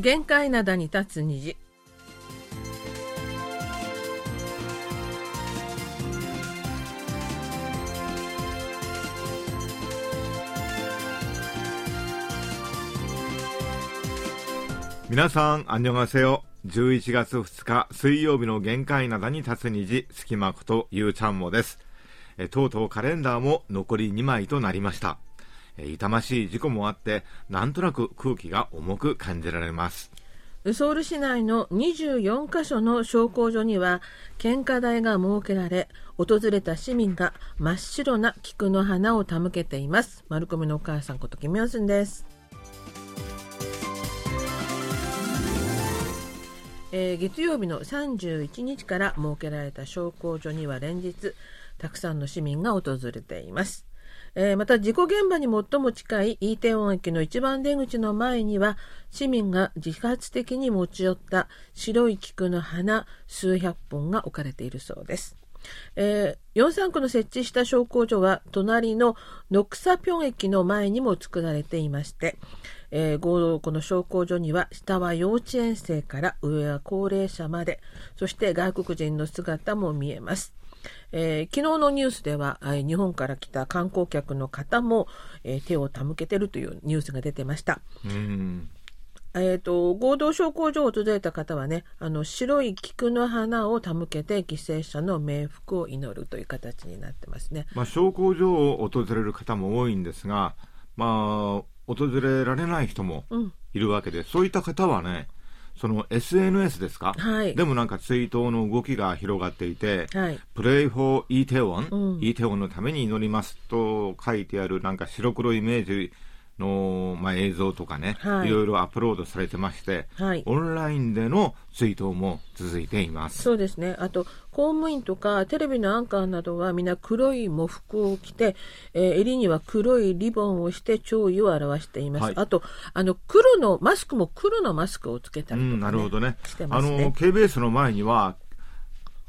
限界灘に立つ虹皆さん、あんにょがせよ。11月2日水曜日の限界灘に立つ虹、隙間ことゆうちゃんもです。えとうとうカレンダーも残り2枚となりました。痛ましい事故もあって、なんとなく空気が重く感じられます。ソウル市内の24カ所の焼香所には献花台が設けられ訪れた市民が真っ白な菊の花を手向けています丸込のお母さんことキムヨスンですえー、月曜日の31日から設けられた焼香所には連日たくさんの市民が訪れています。えー、また事故現場に最も近いイーテウォン駅の一番出口の前には市民が自発的に持ち寄った白い菊の花数百本が置かれているそうです。えー、43区の設置した焼香所は隣のノクサピョン駅の前にも作られていまして、えー、合同この焼香所には下は幼稚園生から上は高齢者までそして外国人の姿も見えます。えー、昨日のニュースでは、えー、日本から来た観光客の方も、えー、手を手向けてるというニュースが出てました。うんえーと、合同焼香所を訪れた方はねあの白い菊の花を手向けて犠牲者の冥福を祈るという形になってますね、まあ、焼香所を訪れる方も多いんですが、まあ、訪れられない人もいるわけで、うん、そういった方はねその SNS ですか、はい、でもなんか追悼の動きが広がっていて、はい、プレイフォーイーテウォン、イーテウォンのために祈りますと書いてあるなんか白黒イメージの、まあ、映像とかね、はい、いろいろアップロードされてまして、はい、オンラインでの追悼も続いています。そうですね。あと公務員とかテレビのアンカーなどはみんな黒い喪服を着て、えー、襟には黒いリボンをして弔意を表しています、はい、あとあの黒のマスクも黒のマスクをつけたりとか、ね、うん、なるほどね。あの KBS の前には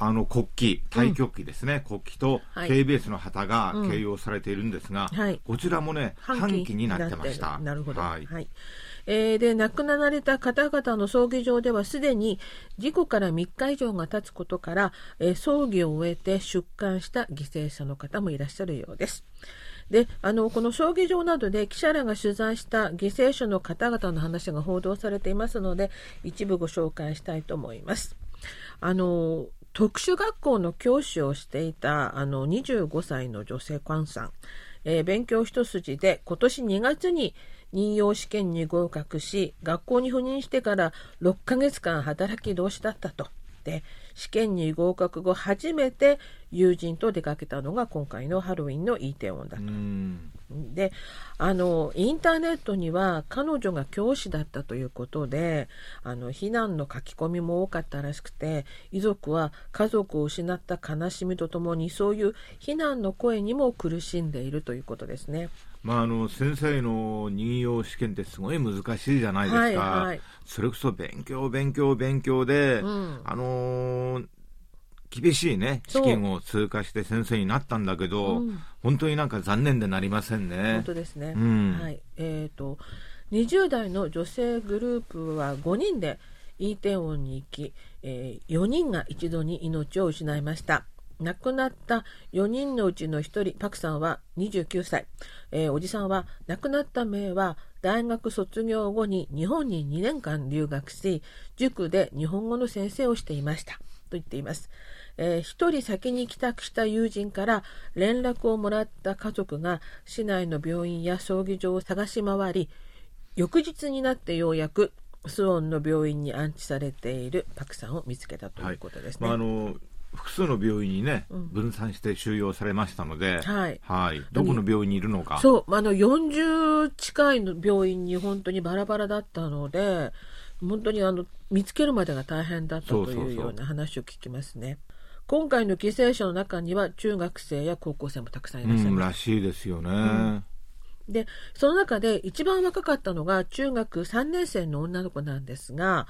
あの国旗、太極旗ですね、うん、国旗と KBS の旗が掲揚されているんですが、はい、こちらもね、半旗になってました。なるほど。はい、はいえー、で亡くなられた方々の葬儀場ではすでに事故から3日以上が経つことから、えー、葬儀を終えて出棺した犠牲者の方もいらっしゃるようです。であのこの葬儀場などで記者らが取材した犠牲者の方々の話が報道されていますので一部ご紹介したいと思います。あの特殊学校の教師をしていたあの25歳の女性官さん、えー、勉強一筋で今年2月に任用試験に合格し学校に赴任してから6ヶ月間働き同士だったと。で試験に合格後初めて友人と出かけたのが今回のハロウィンのイーテウォンだと。であのインターネットには彼女が教師だったということであの非難の書き込みも多かったらしくて遺族は家族を失った悲しみとともにそういう非難の声にも苦しんでいるということですね。まあ、あの先生の任用試験ってすごい難しいじゃないですか、はいはい、それこそ勉強、勉強、勉強で、うん、あのー厳しいね、試験を通過して先生になったんだけど、うん、本当になんか残念でなりませんね。本当ですね。うん、はい。えっ、ー、と、20代の女性グループは5人でイーテウォンに行き、えー、4人が一度に命を失いました。亡くなった4人のうちの1人、パクさんは29歳。えー、おじさんは亡くなった名は大学卒業後に日本に2年間留学し、塾で日本語の先生をしていました。と言っています。えー、1人先に帰宅した友人から連絡をもらった家族が市内の病院や葬儀場を探し回り翌日になってようやくスウォンの病院に安置されているパクさんを見つけたということですね。はいまあ、あの複数の病院にね、うん、分散して収容されましたので、はい、はい、どこの病院にいるのか。そう、あの40近いの病院に本当にバラバラだったので、本当にあの見つけるまでが大変だったというような話を聞きますね。そうそうそう今回の犠牲者の中には中学生や高校生もたくさんいらっしゃいます。うん、らしいですよね。うんで、その中で一番若かったのが中学3年生の女の子なんですが、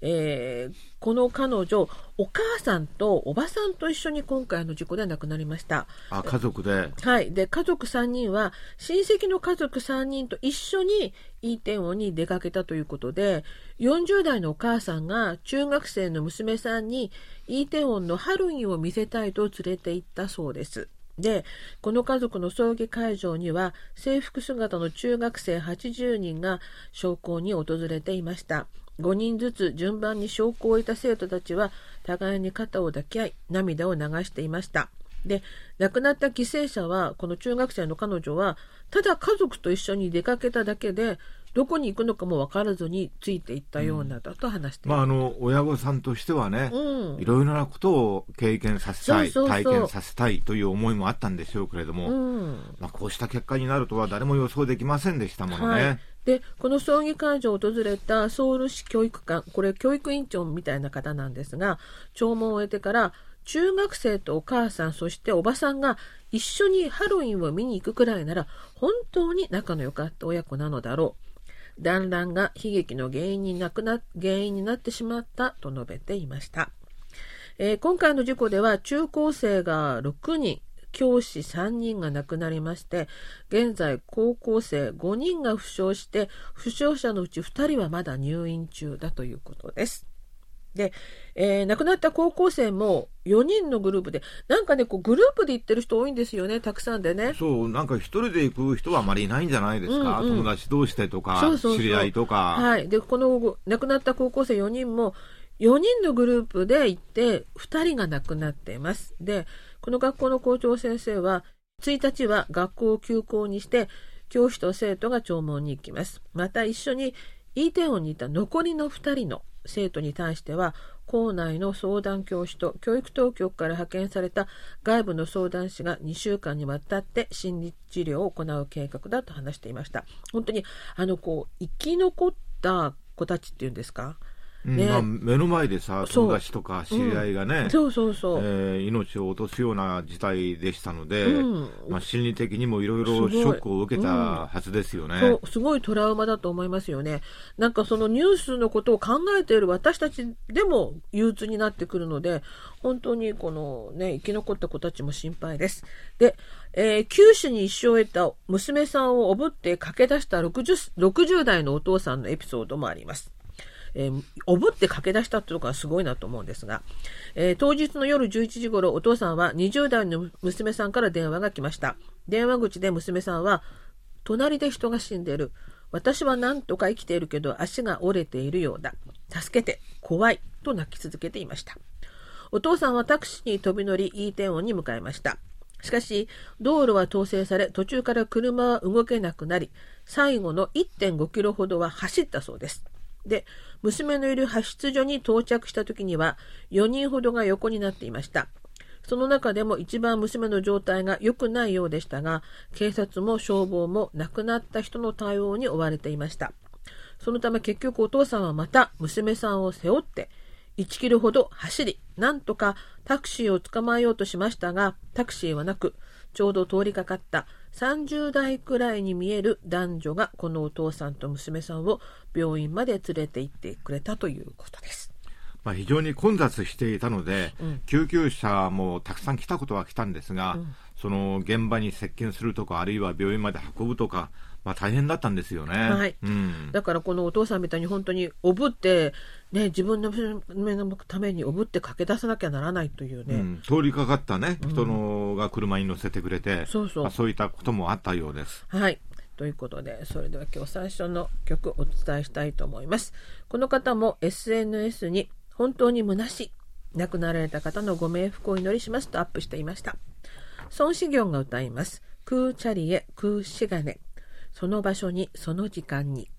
えー、この彼女、お母さんとおばさんと一緒に今回の事故で亡くなりました。あ、家族で。はい。で、家族3人は、親戚の家族3人と一緒にイーテウォンに出かけたということで、40代のお母さんが中学生の娘さんにイーテウォンのハロウィンを見せたいと連れて行ったそうです。で、この家族の葬儀会場には制服姿の中学生80人が焼香に訪れていました。5人ずつ順番に証拠を置いた生徒たちは互いに肩を抱き合い涙を流していました。で亡くなった犠牲者はこの中学生の彼女はただ家族と一緒に出かけただけでどこに行くのかも分からずについていったようなだと話して、うん、まあ、あの親御さんとしてはね、うん、いろいろなことを経験させたい体験させたいという思いもあったんでしょうけれども、うん、まあ、こうした結果になるとは誰も予想できませんでしたものね。はい。でこの葬儀会場を訪れたソウル市教育館これ教育委員長みたいな方なんですが弔問を終えてから中学生とお母さんそしておばさんが一緒にハロウィンを見に行くくらいなら本当に仲の良かった親子なのだろう団らんが悲劇の原因になくな原因になってしまったと述べていました、えー、今回の事故では中高生が6人教師3人が亡くなりまして、現在高校生5人が負傷して、負傷者のうち2人はまだ入院中だということです。で、えー、亡くなった高校生も4人のグループで、なんかね、こうグループで行ってる人多いんですよね、たくさんでね。そう、なんか一人で行く人はあまりいないんじゃないですか、うんうん、友達同士でとかそうそうそう、知り合いとか。はい。で、この亡くなった高校生4人も、4人のグループで行って、2人が亡くなっています。で、この学校の校長先生は、1日は学校を休校にして、教師と生徒が弔問に行きます。また一緒にイーテウォンにいた残りの2人の生徒に対しては、校内の相談教師と教育当局から派遣された外部の相談師が2週間にわたって心理治療を行う計画だと話していました。本当に、あの、こう、生き残った子たちっていうんですか？ね。まあ、目の前でさ友達とか知り合いがね、そうそうそう、えー、命を落とすような事態でしたので、うん、まあ、心理的にもいろいろショックを受けたはずですよね、うん、そう。すごいトラウマだと思いますよね。なんかそのニュースのことを考えている私たちでも憂鬱になってくるので本当にこのね生き残った子たちも心配です。で、えー、九死に一生を得た娘さんをおぶって駆け出した 60, 60代のお父さんのエピソードもありますえー、おぶって駆け出したっていうのがすごいなと思うんですが、えー、当日の夜11時頃、お父さんは20代の娘さんから電話が来ました。電話口で娘さんは、隣で人が死んでいる。私は何とか生きているけど足が折れているようだ。助けて、怖い。と泣き続けていました。お父さんはタクシーに飛び乗り、イーテウォンに向かいました。しかし、道路は統制され、途中から車は動けなくなり、最後の1.5キロほどは走ったそうです。で、娘のいる派出所に到着した時には4人ほどが横になっていました。その中でも一番娘の状態が良くないようでしたが、警察も消防も亡くなった人の対応に追われていました。そのため結局お父さんはまた娘さんを背負って1キロほど走り、なんとかタクシーを捕まえようとしましたが、タクシーはなく、ちょうど通りかかった30代くらいに見える男女がこのお父さんと娘さんを病院まで連れて行ってくれたということです。まあ、非常に混雑していたので、うん、救急車もたくさん来たことは来たんですが、うん、その現場に接見するとか、あるいは病院まで運ぶとか、まあ、大変だったんですよね、はい。うん、だからこのお父さんみたいに本当におぶって、ね、自分の娘のためにおぶって駆け出さなきゃならないというね、うん、通りかかったね、人のが車に乗せてくれて、そうそう。まあ、そういったこともあったようです。はい。ということで、それでは今日最初の曲をお伝えしたいと思います。この方も SNS に本当に虚しい、亡くなられた方のご冥福をお祈りしますとアップしていました。孫子行が歌います。空チャリエ空しがね。その場所にその時間に。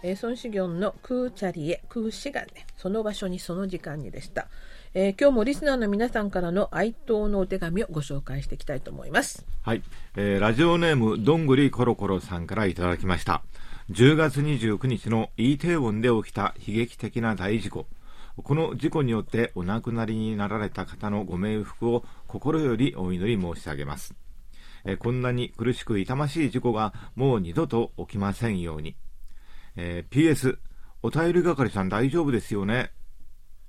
えー、孫子行の空チャリエ空シガね。その場所にその時間にでした、えー、今日もリスナーの皆さんからの哀悼のお手紙をご紹介していきたいと思います。はい、えー、ラジオネームどんぐりコロコロさんからいただきました。10月29日のイテウォンで起きた悲劇的な大事故。この事故によってお亡くなりになられた方のご冥福を心よりお祈り申し上げます。え、こんなに苦しく痛ましい事故がもう二度と起きませんように。えー、PS、お便り係さん大丈夫ですよね？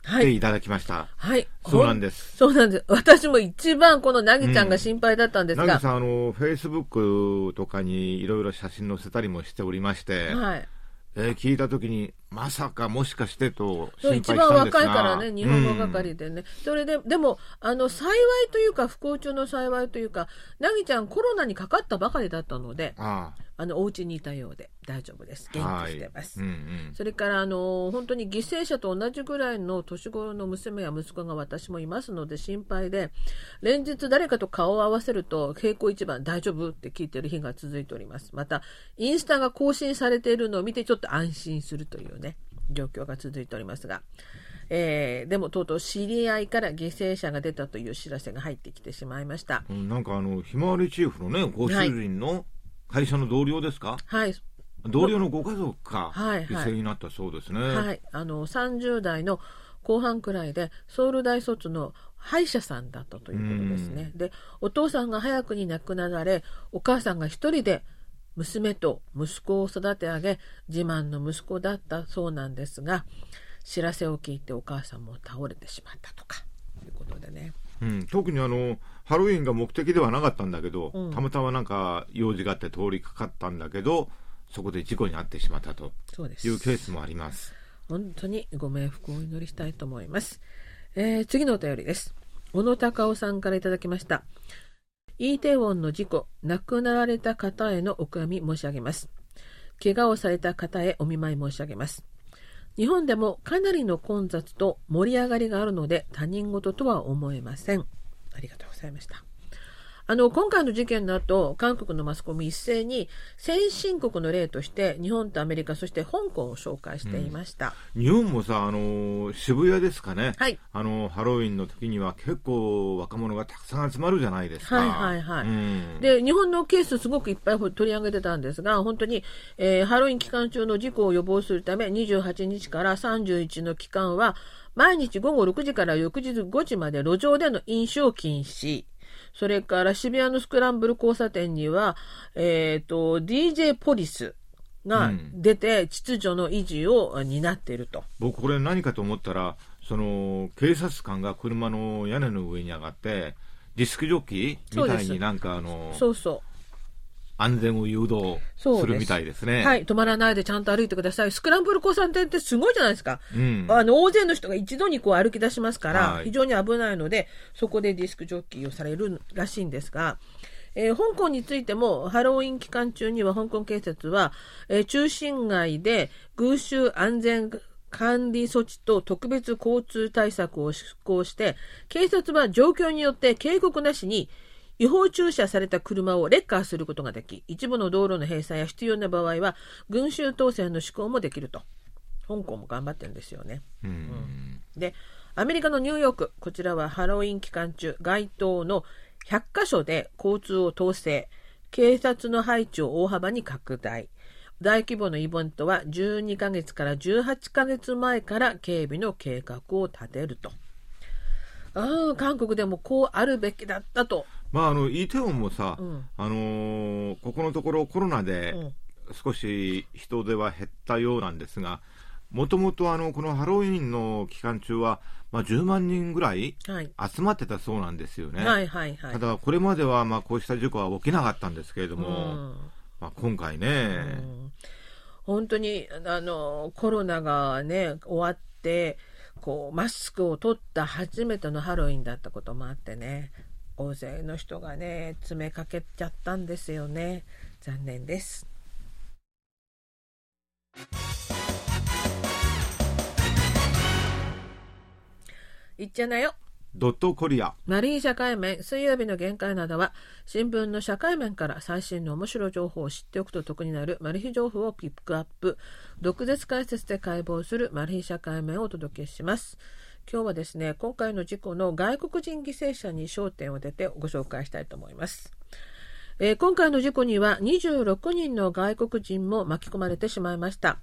はい。いただきました。はい。そうなんです。そうなんです。私も一番このなぎちゃんが心配だったんですが。なぎ、さん、あの、フェイスブックとかにいろいろ写真載せたりもしておりまして、はい。えー、聞いたときに、まさかもしかしてと一番若いからね、日本語係でね。うん、それで、でも、あの、幸いというか、不幸中の幸いというか、なぎちゃんコロナにかかったばかりだったので、あのお家にいたようで大丈夫です。元気してます。はいうんうん、それからあの本当に犠牲者と同じぐらいの年頃の娘や息子が私もいますので心配で、連日誰かと顔を合わせると傾向一番大丈夫って聞いてる日が続いております。またインスタが更新されているのを見てちょっと安心するというね状況が続いておりますが。えー、でもとうとう知り合いから犠牲者が出たという知らせが入ってきてしまいました。うん、なんかあのひまわりチーフのねご主人の、はい会社の同僚ですか？はい同僚のご家族か、はい、犠牲になったそうですね。はい、あの30代の後半くらいでソウル大卒の歯医者さんだったということですね。でお父さんが早くに亡くなられお母さんが一人で娘と息子を育て上げ自慢の息子だったそうなんですが知らせを聞いてお母さんも倒れてしまったとかということでね。うん、特にあのハロウィンが目的ではなかったんだけど、うん、たまたまなんか用事があって通りかかったんだけどそこで事故に遭ってしまったというケースもあります。本当にご冥福をお祈りしたいと思います、えー、次のお便りです。小野隆夫さんからいただきましたイーテウォンの事故亡くなられた方へのお悔やみ申し上げます。怪我をされた方へお見舞い申し上げます。日本でもかなりの混雑と盛り上がりがあるので他人事とは思えません。ありがとうございました。あの、今回の事件の後、韓国のマスコミ一斉に先進国の例として日本とアメリカ、そして香港を紹介していました。うん、日本もさ、あの、渋谷ですかね。はい。あの、ハロウィンの時には結構若者がたくさん集まるじゃないですか。はいはいはい。うん、で、日本のケースすごくいっぱい取り上げてたんですが、本当に、えー、ハロウィン期間中の事故を予防するため、28日から31の期間は、毎日午後6時から翌日5時まで路上での飲酒を禁止。それから渋谷のスクランブル交差点には、えっ、ー、と、DJ ポリスが出て秩序の維持を担っていると。僕これ何かと思ったら、その警察官が車の屋根の上に上がって、ディスクジョッキーみたいになんかあの、そうそう。安全を誘導するみたいですね。はい。止まらないでちゃんと歩いてください。スクランブル交差点ってすごいじゃないですか。うん、あの、大勢の人が一度にこう歩き出しますから、はい、非常に危ないので、そこでディスクジョッキーをされるらしいんですが、えー、香港についても、ハロウィン期間中には香港警察は、えー、中心街で群衆安全管理措置と特別交通対策を施行して、警察は状況によって警告なしに違法駐車された車をレッカーすることができ、一部の道路の閉鎖や必要な場合は、群衆統制の施行もできると。香港も頑張ってるんですよね。うん、で、アメリカのニューヨーク、こちらはハロウィン期間中、街頭の100カ所で交通を統制、警察の配置を大幅に拡大。大規模なイベントは12ヶ月から18ヶ月前から警備の計画を立てると。ああ、韓国でもこうあるべきだったとまあ、あのイテウォンもさ、うん、あのー、ここのところコロナで少し人手は減ったようなんですが、もともとこのハロウィンの期間中は、まあ、10万人ぐらい集まってたそうなんですよね。はいはいはい、ただ、これまではまあこうした事故は起きなかったんですけれども、うん、まあ、今回ね、うん、本当にあのコロナがね終わってこうマスクを取った初めてのハロウィンだったこともあってね大勢の人がね詰めかけちゃったんですよね。残念です。いっちゃなよ。ドットコリア。マリー社会面水曜日の限界などは新聞の社会面から最新の面白い情報を知っておくと得になるマル秘情報をピックアップ。毒舌解説で解剖するマル秘社会面をお届けします今日はですね今回の事故の外国人犠牲者に焦点を当ててご紹介したいと思います。えー、今回の事故には26人の外国人も巻き込まれてしまいました。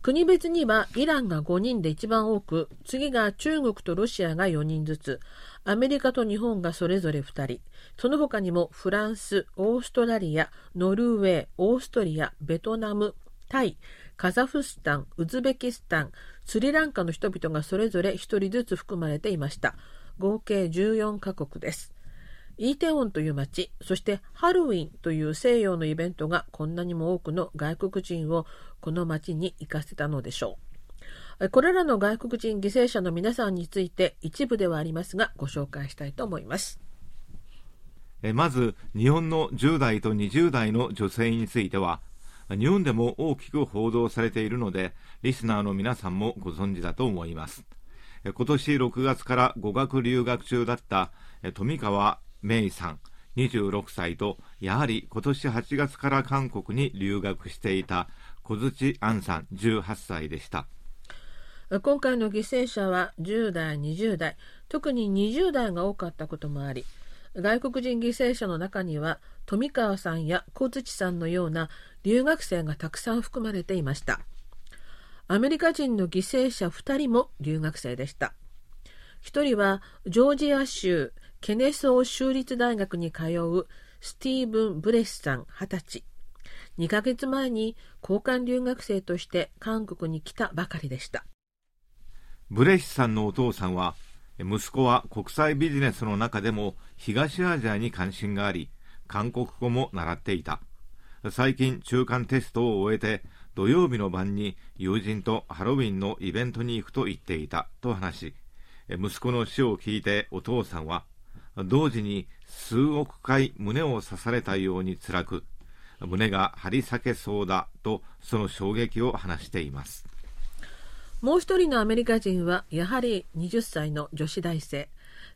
国別にはイランが5人で一番多く、次が中国とロシアが4人ずつ、アメリカと日本がそれぞれ2人、その他にもフランス、オーストラリア、ノルウェー、オーストリア、ベトナム、タイ、カザフスタン、ウズベキスタン、スリランカの人々がそれぞれ1人ずつ含まれていました。合計14カ国です。イーテウォンという町、そしてハロウィンという西洋のイベントがこんなにも多くの外国人をこの町に行かせたのでしょう。これらの外国人犠牲者の皆さんについて一部ではありますがご紹介したいと思います。まず日本の10代と20代の女性については日本でも大きく報道されているのでリスナーの皆さんもご存知だと思います。今年6月から語学留学中だった富川メイさん26歳とやはり今年8月から韓国に留学していた小槌杏さん18歳でした。今回の犠牲者は10代20代特に20代が多かったこともあり外国人犠牲者の中には富川さんや小槌さんのような留学生がたくさん含まれていましたアメリカ人の犠牲者2人も留学生でした1人はジョージア州ケネソー州立大学に通うスティーブン・ブレスさん20歳。2ヶ月前に交換留学生として韓国に来たばかりでした。ブレスさんのお父さんは、息子は国際ビジネスの中でも東アジアに関心があり、韓国語も習っていた。最近中間テストを終えて土曜日の晩に友人とハロウィンのイベントに行くと言っていたと話し、息子の死を聞いてお父さんは同時に数億回胸を刺されたように辛く胸が張り裂けそうだとその衝撃を話していますもう一人のアメリカ人はやはり20歳の女子大生。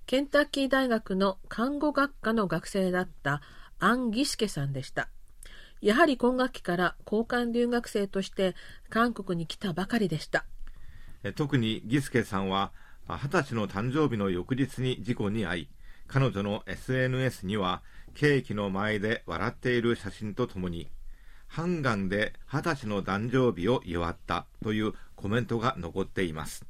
ケンタッキー大学の看護学科の学生だったアン・ギシケさんでした。やはり今学期から交換留学生として韓国に来たばかりでした。特にギスケさんは20歳の誕生日の翌日に事故に遭い彼女の SNS にはケーキの前で笑っている写真とともにハンガンで20歳の誕生日を祝ったというコメントが残っています。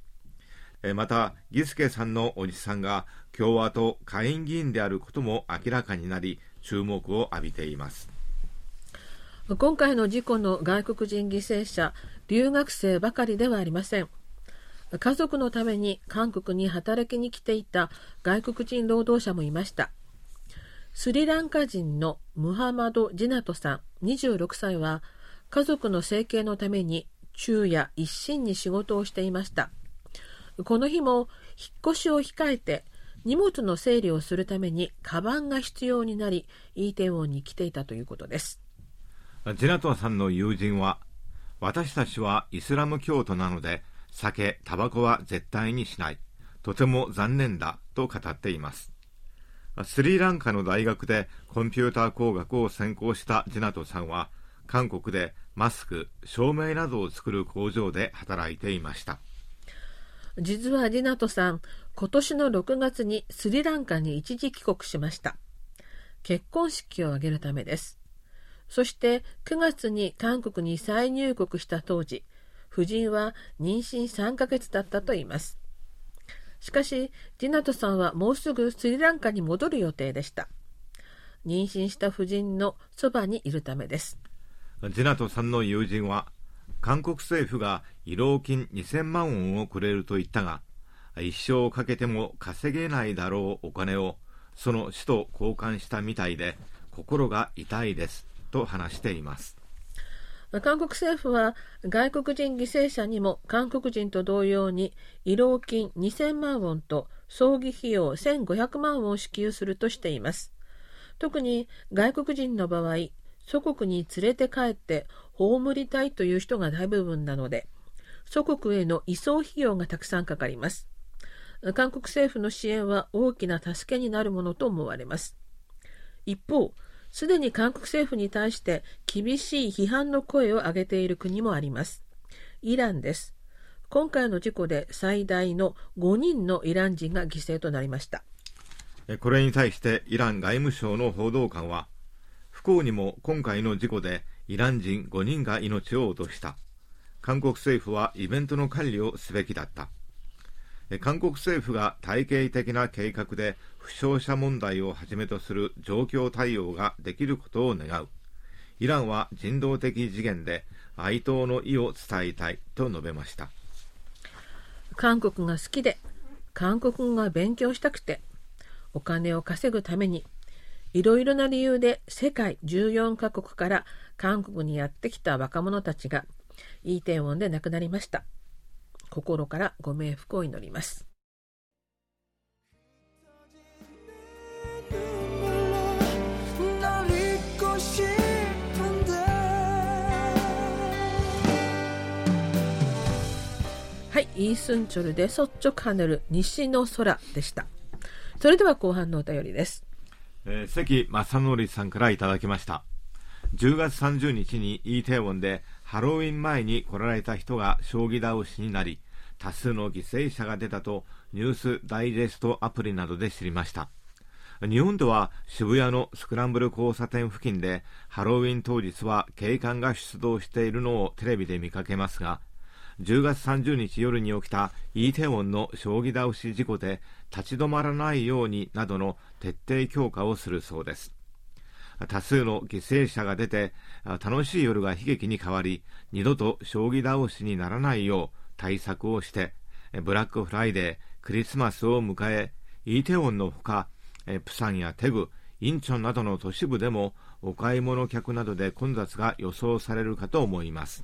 またギスケさんのおじさんが共和党下院議員であることも明らかになり注目を浴びています。今回の事故の外国人犠牲者留学生ばかりではありません。家族のために韓国に働きに来ていた外国人労働者もいました。スリランカ人のムハマド・ジナトさん26歳は家族の生計のために昼夜一心に仕事をしていました。この日も引っ越しを控えて荷物の整理をするためにカバンが必要になりイーテウォンに来ていたということです。ジナトンさんの友人は私たちはイスラム教徒なので酒、タバコは絶対にしない。とても残念だと語っています。スリランカの大学でコンピューター工学を専攻したジナトさんは、韓国でマスク、照明などを作る工場で働いていました。実はジナトさん、今年の6月にスリランカに一時帰国しました。結婚式を挙げるためです。そして9月に韓国に再入国した当時、夫人は妊娠3ヶ月だったといいます。しかし、ジナトさんはもうすぐスリランカに戻る予定でした。妊娠した夫人のそばにいるためです。ジナトさんの友人は、韓国政府が慰労金2000万ウォンをくれると言ったが、一生かけても稼げないだろうお金をその死と交換したみたいで心が痛いですと話しています韓国政府は外国人犠牲者にも韓国人と同様に慰労金2000万ウォンと葬儀費用1500万ウォンを支給するとしています。特に外国人の場合、祖国に連れて帰って葬りたいという人が大部分なので、祖国への移送費用がたくさんかかります。韓国政府の支援は大きな助けになるものと思われます。一方、すでに韓国政府に対して厳しい批判の声を上げている国もあります。イランです。今回の事故で最大の5人のイラン人が犠牲となりましたこれに対してイラン外務省の報道官は幸にも今回の事故でイラン人5人が命を落とした。韓国政府はイベントの管理をすべきだった。韓国政府が体系的な計画で負傷者問題をはじめとする状況対応ができることを願う。イランは人道的次元で哀悼の意を伝えたいと述べました。韓国が好きで韓国語が勉強したくてお金を稼ぐためにいろいろな理由で世界14カ国から韓国にやってきた若者たちがイーテウォンで亡くなりました心からご冥福を祈りますはい、イースンチョルで率直ハネル西の空でした。それでは後半のお便りです。えー、関正則さんからいただきました。10月30日にイーテウォンでハロウィン前に来られた人が将棋倒しになり、多数の犠牲者が出たとニュースダイジェストアプリなどで知りました。日本では渋谷のスクランブル交差点付近でハロウィン当日は警官が出動しているのをテレビで見かけますが、10月30日夜に起きたイーテウォンの将棋倒し事故で立ち止まらないようになどの徹底強化をするそうです。多数の犠牲者が出て楽しい夜が悲劇に変わり二度と将棋倒しにならないよう対策をしてブラックフライデークリスマスを迎えイーテウォンのほかプサンやテグインチョンなどの都市部でもお買い物客などで混雑が予想されるかと思います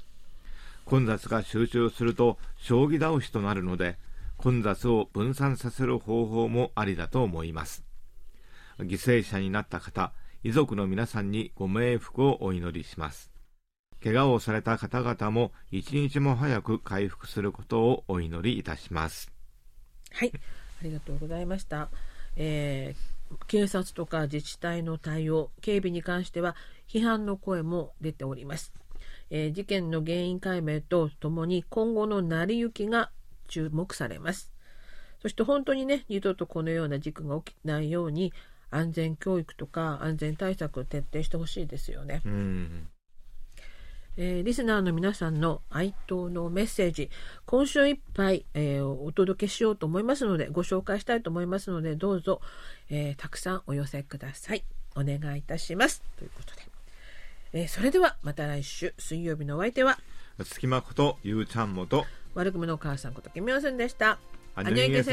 混雑が集中すると将棋倒しとなるので混雑を分散させる方法もありだと思います犠牲者になった方遺族の皆さんにご冥福をお祈りします。怪我をされた方々も一日も早く回復することをお祈りいたします。はい。ありがとうございました、えー、警察とか自治体の対応警備に関しては批判の声も出ております。えー、事件の原因解明とともに今後の成り行きが注目されます。そして本当にね、二度とこのような事故が起きないように安全教育とか安全対策を徹底してほしいですよね。えー、リスナーの皆さんの哀悼のメッセージ、今週いっぱい、えー、お届けしようと思いますので、ご紹介したいと思いますので、どうぞ、えー、たくさんお寄せください。お願いいたします。ということで。えー、それではまた来週水曜日のお相手は月間ことゆうちゃんもと悪くの母さんことキミヨスンでしたあにょいけせ